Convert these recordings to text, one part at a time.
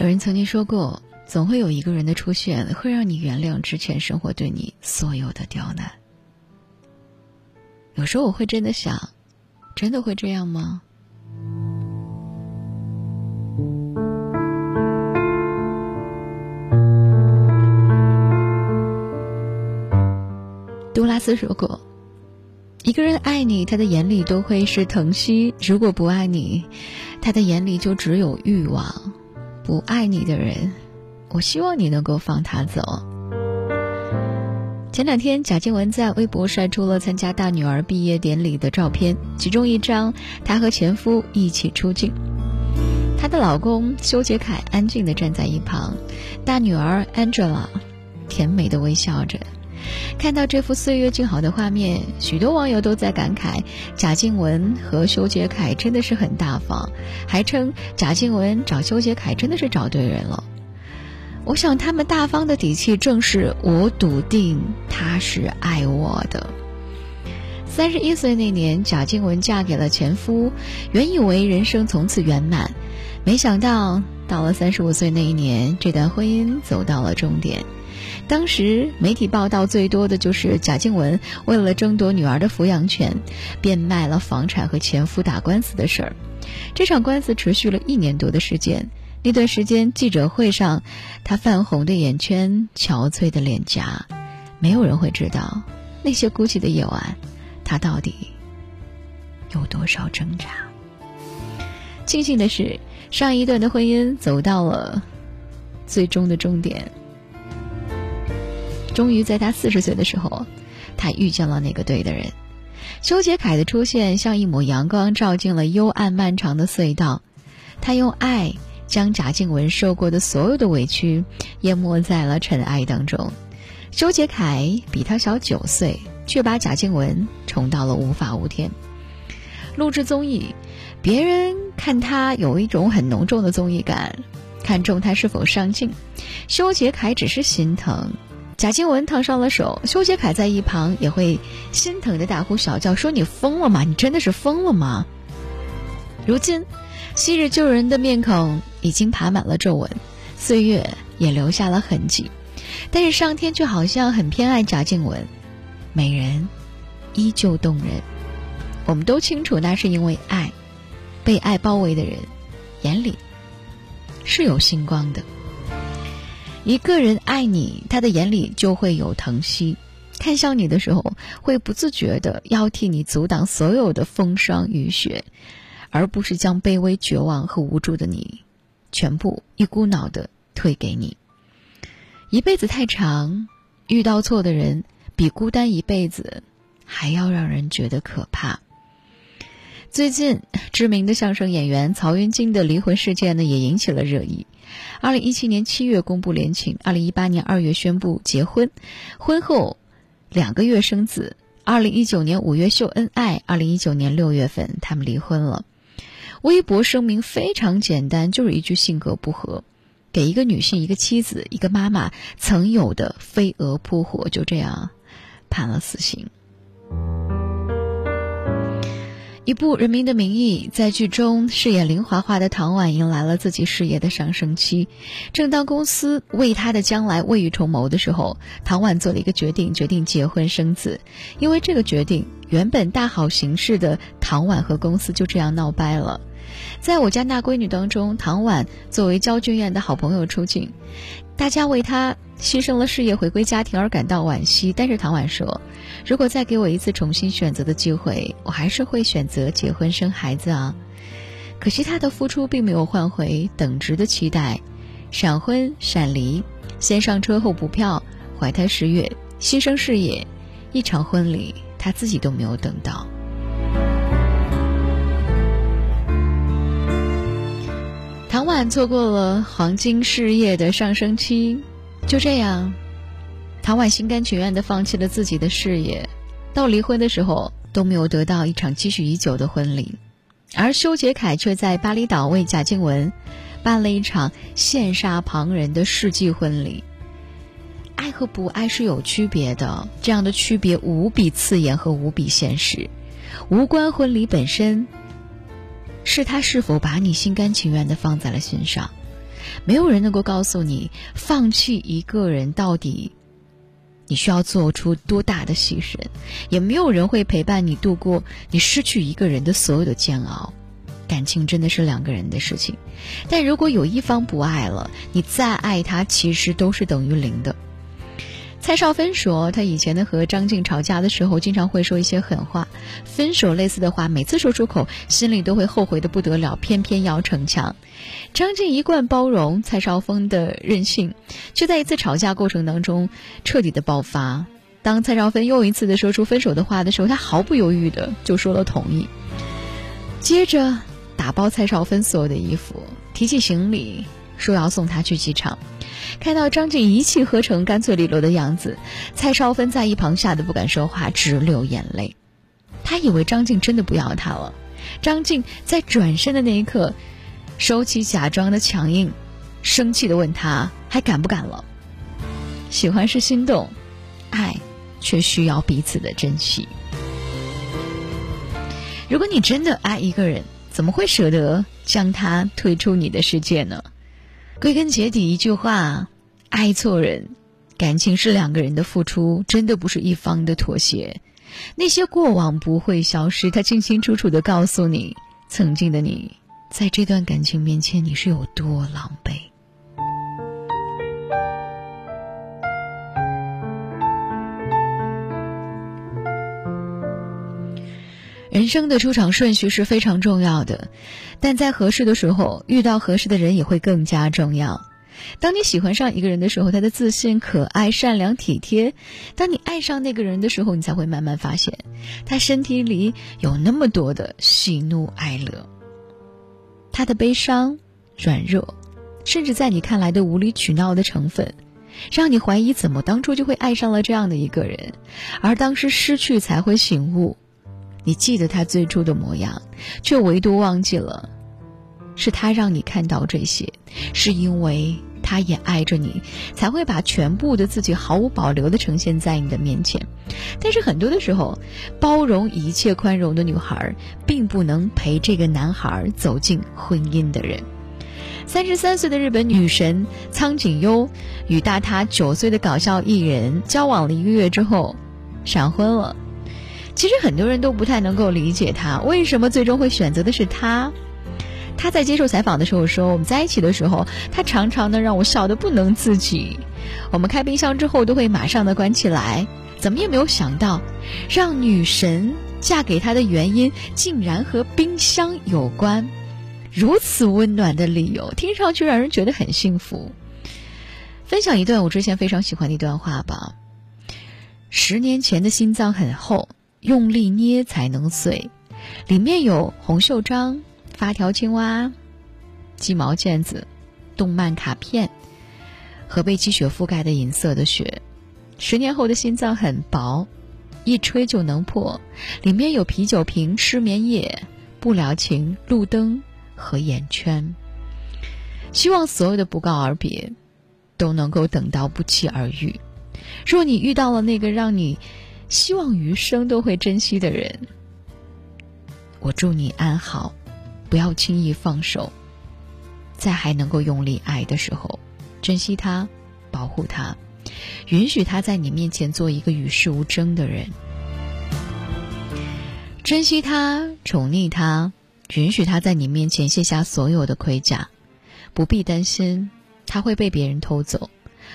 有人曾经说过，总会有一个人的出现，会让你原谅之前生活对你所有的刁难。有时候我会真的想，真的会这样吗？杜拉斯说过：“一个人爱你，他的眼里都会是疼惜；如果不爱你，他的眼里就只有欲望。不爱你的人，我希望你能够放他走。”前两天，贾静雯在微博晒出了参加大女儿毕业典礼的照片，其中一张她和前夫一起出镜，她的老公修杰楷安静地站在一旁，大女儿 Angela 甜美的微笑着。看到这幅岁月静好的画面，许多网友都在感慨贾静雯和修杰楷真的是很大方，还称贾静雯找修杰楷真的是找对人了。我想他们大方的底气，正是我笃定他是爱我的。三十一岁那年，贾静雯嫁给了前夫，原以为人生从此圆满，没想到到了三十五岁那一年，这段婚姻走到了终点。当时媒体报道最多的就是贾静雯为了争夺女儿的抚养权，变卖了房产和前夫打官司的事儿。这场官司持续了一年多的时间。那段时间，记者会上，她泛红的眼圈，憔悴的脸颊，没有人会知道那些孤寂的夜晚，她到底有多少挣扎。庆幸的是，上一段的婚姻走到了最终的终点。终于在他四十岁的时候，他遇见了那个对的人。修杰楷的出现像一抹阳光，照进了幽暗漫长的隧道。他用爱将贾静雯受过的所有的委屈淹没在了尘埃当中。修杰楷比他小九岁，却把贾静雯宠到了无法无天。录制综艺，别人看他有一种很浓重的综艺感，看重他是否上镜。修杰楷只是心疼。贾静雯烫伤了手，修杰楷在一旁也会心疼的大呼小叫，说：“你疯了吗？你真的是疯了吗？”如今，昔日旧人的面孔已经爬满了皱纹，岁月也留下了痕迹，但是上天却好像很偏爱贾静雯，美人依旧动人。我们都清楚，那是因为爱，被爱包围的人眼里是有星光的。一个人爱你，他的眼里就会有疼惜，看向你的时候，会不自觉的要替你阻挡所有的风霜雨雪，而不是将卑微、绝望和无助的你，全部一股脑的推给你。一辈子太长，遇到错的人，比孤单一辈子还要让人觉得可怕。最近，知名的相声演员曹云金的离婚事件呢，也引起了热议。二零一七年七月公布恋情，二零一八年二月宣布结婚，婚后两个月生子。二零一九年五月秀恩爱，二零一九年六月份他们离婚了。微博声明非常简单，就是一句性格不合，给一个女性、一个妻子、一个妈妈曾有的飞蛾扑火，就这样判了死刑。一部《人民的名义》在剧中饰演林华华的唐婉迎来了自己事业的上升期。正当公司为她的将来未雨绸缪的时候，唐婉做了一个决定，决定结婚生子。因为这个决定，原本大好形势的唐婉和公司就这样闹掰了。在我家那闺女当中，唐婉作为焦俊艳的好朋友出镜，大家为她牺牲了事业、回归家庭而感到惋惜。但是唐婉说：“如果再给我一次重新选择的机会，我还是会选择结婚生孩子啊。”可惜她的付出并没有换回等值的期待，闪婚闪离，先上车后补票，怀胎十月，牺牲事业，一场婚礼她自己都没有等到。唐婉错过了黄金事业的上升期，就这样，唐婉心甘情愿地放弃了自己的事业，到离婚的时候都没有得到一场积蓄已久的婚礼，而修杰楷却在巴厘岛为贾静雯办了一场羡煞旁人的世纪婚礼。爱和不爱是有区别的，这样的区别无比刺眼和无比现实，无关婚礼本身。是他是否把你心甘情愿的放在了心上？没有人能够告诉你，放弃一个人到底你需要做出多大的牺牲，也没有人会陪伴你度过你失去一个人的所有的煎熬。感情真的是两个人的事情，但如果有一方不爱了，你再爱他，其实都是等于零的。蔡少芬说，他以前呢和张晋吵架的时候，经常会说一些狠话，分手类似的话，每次说出口，心里都会后悔的不得了，偏偏要逞强。张晋一贯包容蔡少芬的任性，却在一次吵架过程当中彻底的爆发。当蔡少芬又一次的说出分手的话的时候，他毫不犹豫的就说了同意，接着。打包蔡少芬所有的衣服，提起行李，说要送她去机场。看到张晋一气呵成、干脆利落的样子，蔡少芬在一旁吓得不敢说话，直流眼泪。他以为张晋真的不要他了。张晋在转身的那一刻，收起假装的强硬，生气的问他：“还敢不敢了？”喜欢是心动，爱却需要彼此的珍惜。如果你真的爱一个人，怎么会舍得将他推出你的世界呢？归根结底，一句话：爱错人。感情是两个人的付出，真的不是一方的妥协。那些过往不会消失，他清清楚楚的告诉你，曾经的你，在这段感情面前，你是有多狼狈。人生的出场顺序是非常重要的，但在合适的时候遇到合适的人也会更加重要。当你喜欢上一个人的时候，他的自信、可爱、善良、体贴；当你爱上那个人的时候，你才会慢慢发现，他身体里有那么多的喜怒哀乐，他的悲伤、软弱，甚至在你看来的无理取闹的成分，让你怀疑怎么当初就会爱上了这样的一个人，而当时失去才会醒悟。你记得他最初的模样，却唯独忘记了，是他让你看到这些，是因为他也爱着你，才会把全部的自己毫无保留的呈现在你的面前。但是很多的时候，包容一切、宽容的女孩，并不能陪这个男孩走进婚姻的人。三十三岁的日本女神苍井优，与大她九岁的搞笑艺人交往了一个月之后，闪婚了。其实很多人都不太能够理解他为什么最终会选择的是他。他在接受采访的时候说：“我们在一起的时候，他常常的让我笑得不能自己。我们开冰箱之后都会马上的关起来。怎么也没有想到，让女神嫁给他的原因竟然和冰箱有关。如此温暖的理由，听上去让人觉得很幸福。”分享一段我之前非常喜欢的一段话吧：十年前的心脏很厚。用力捏才能碎，里面有红袖章、发条青蛙、鸡毛毽子、动漫卡片和被积雪覆盖的银色的雪。十年后的心脏很薄，一吹就能破，里面有啤酒瓶、失眠夜、不了情、路灯和眼圈。希望所有的不告而别，都能够等到不期而遇。若你遇到了那个让你……希望余生都会珍惜的人，我祝你安好，不要轻易放手，在还能够用力爱的时候，珍惜他，保护他，允许他在你面前做一个与世无争的人，珍惜他，宠溺他，允许他在你面前卸下所有的盔甲，不必担心他会被别人偷走，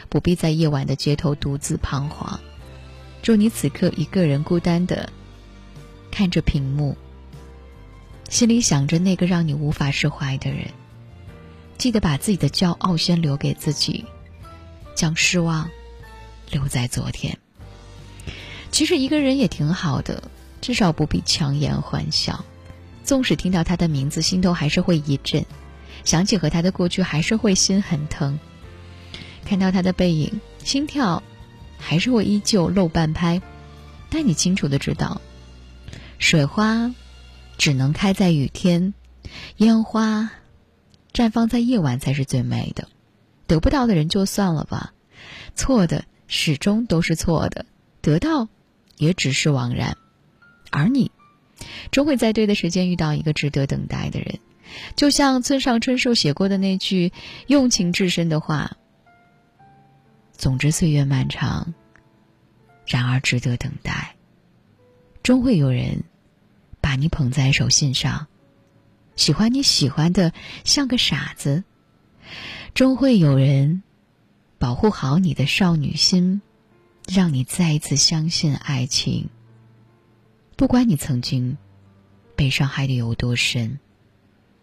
不必在夜晚的街头独自彷徨。祝你此刻一个人孤单的看着屏幕，心里想着那个让你无法释怀的人。记得把自己的骄傲先留给自己，将失望留在昨天。其实一个人也挺好的，至少不必强颜欢笑。纵使听到他的名字，心头还是会一震；想起和他的过去，还是会心很疼。看到他的背影，心跳。还是会依旧漏半拍，但你清楚的知道，水花只能开在雨天，烟花绽放在夜晚才是最美的。得不到的人就算了吧，错的始终都是错的，得到也只是枉然。而你终会在对的时间遇到一个值得等待的人，就像村上春树写过的那句用情至深的话：“总之岁月漫长，然而值得等待。终会有人把你捧在手心上，喜欢你喜欢的像个傻子。终会有人保护好你的少女心，让你再一次相信爱情。不管你曾经被伤害的有多深。”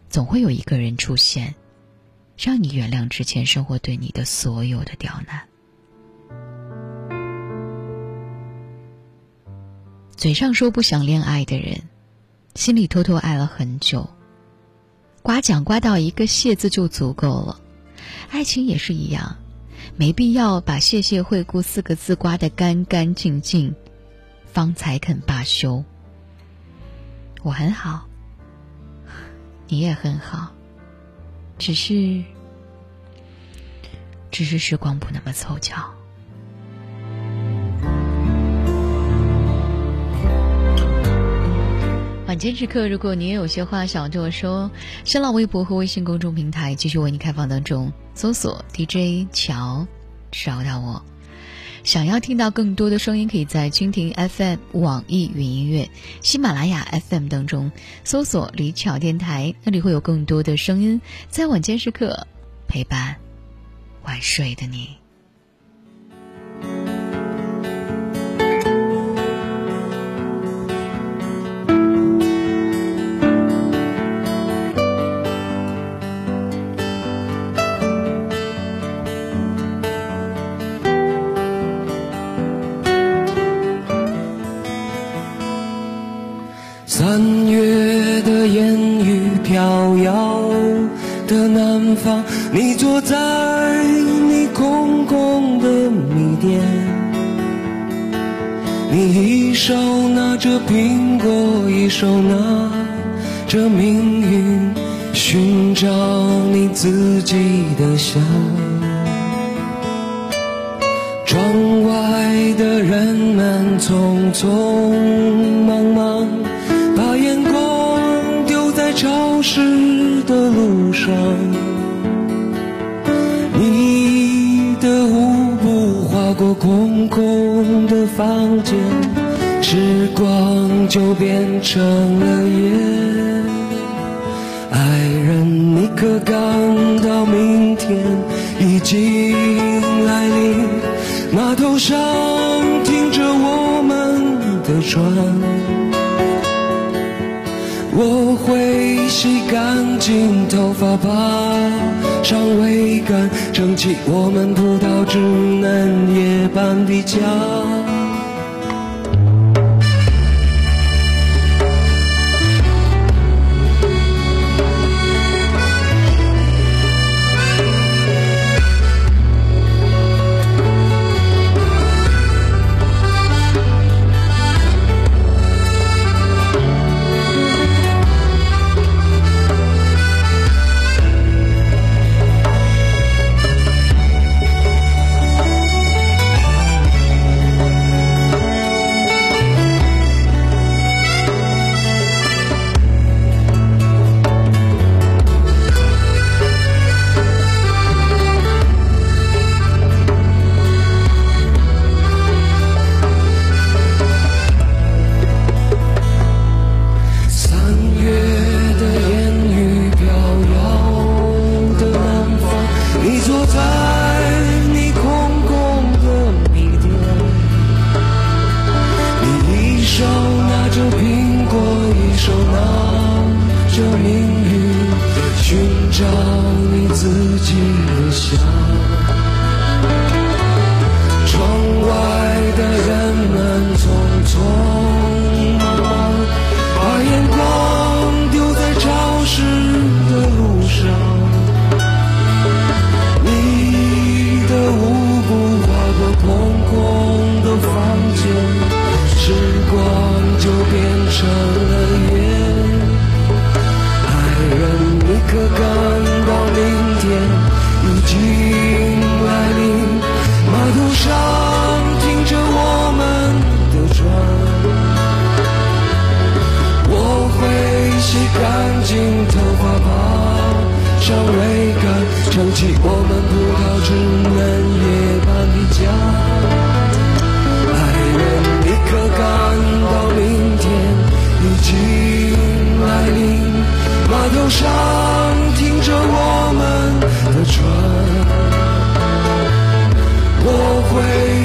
总会有一个人出现，让你原谅之前生活对你的所有的刁难。嘴上说不想恋爱的人，心里偷偷爱了很久。刮奖刮到一个谢字就足够了，爱情也是一样，没必要把谢谢惠顾四个字刮得干干净净，方才肯罢休。我很好。你也很好，只是，只是时光不那么凑巧。晚间时刻，如果你也有些话想对我说，新浪微博和微信公众平台继续为你开放当中，搜索 DJ 乔，找到我。想要听到更多的声音，可以在蜻蜓 FM、网易云音乐、喜马拉雅 FM 当中搜索“李巧电台”，那里会有更多的声音，在晚间时刻陪伴晚睡的。你点，你一手拿着苹果，一手拿着命运，寻找你自己的香。窗外的人们匆匆忙忙，把眼光丢在潮湿的路上。过空空的房间，时光就变成了夜。爱人，你可感到明天已经来临？码头上停着我们的船。我会洗干净头发，爬上桅杆，撑起我们葡萄枝嫩叶般的家。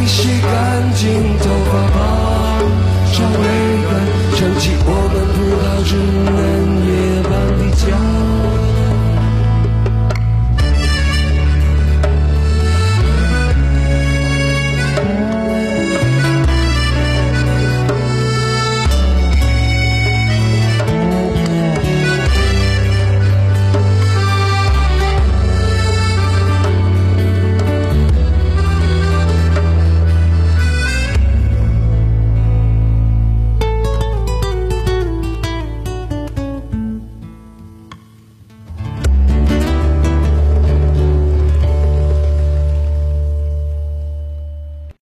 洗干净头，